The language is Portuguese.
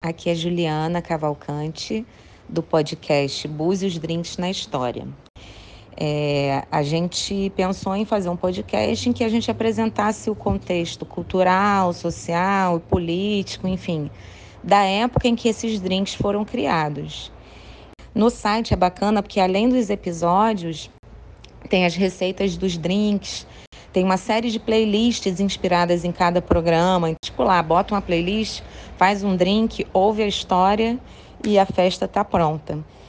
Aqui é Juliana Cavalcante, do podcast Búzios Drinks na História. É, a gente pensou em fazer um podcast em que a gente apresentasse o contexto cultural, social político, enfim, da época em que esses drinks foram criados. No site é bacana porque, além dos episódios, tem as receitas dos drinks, tem uma série de playlists inspiradas em cada programa. Tipo lá, bota uma playlist, faz um drink, ouve a história e a festa está pronta.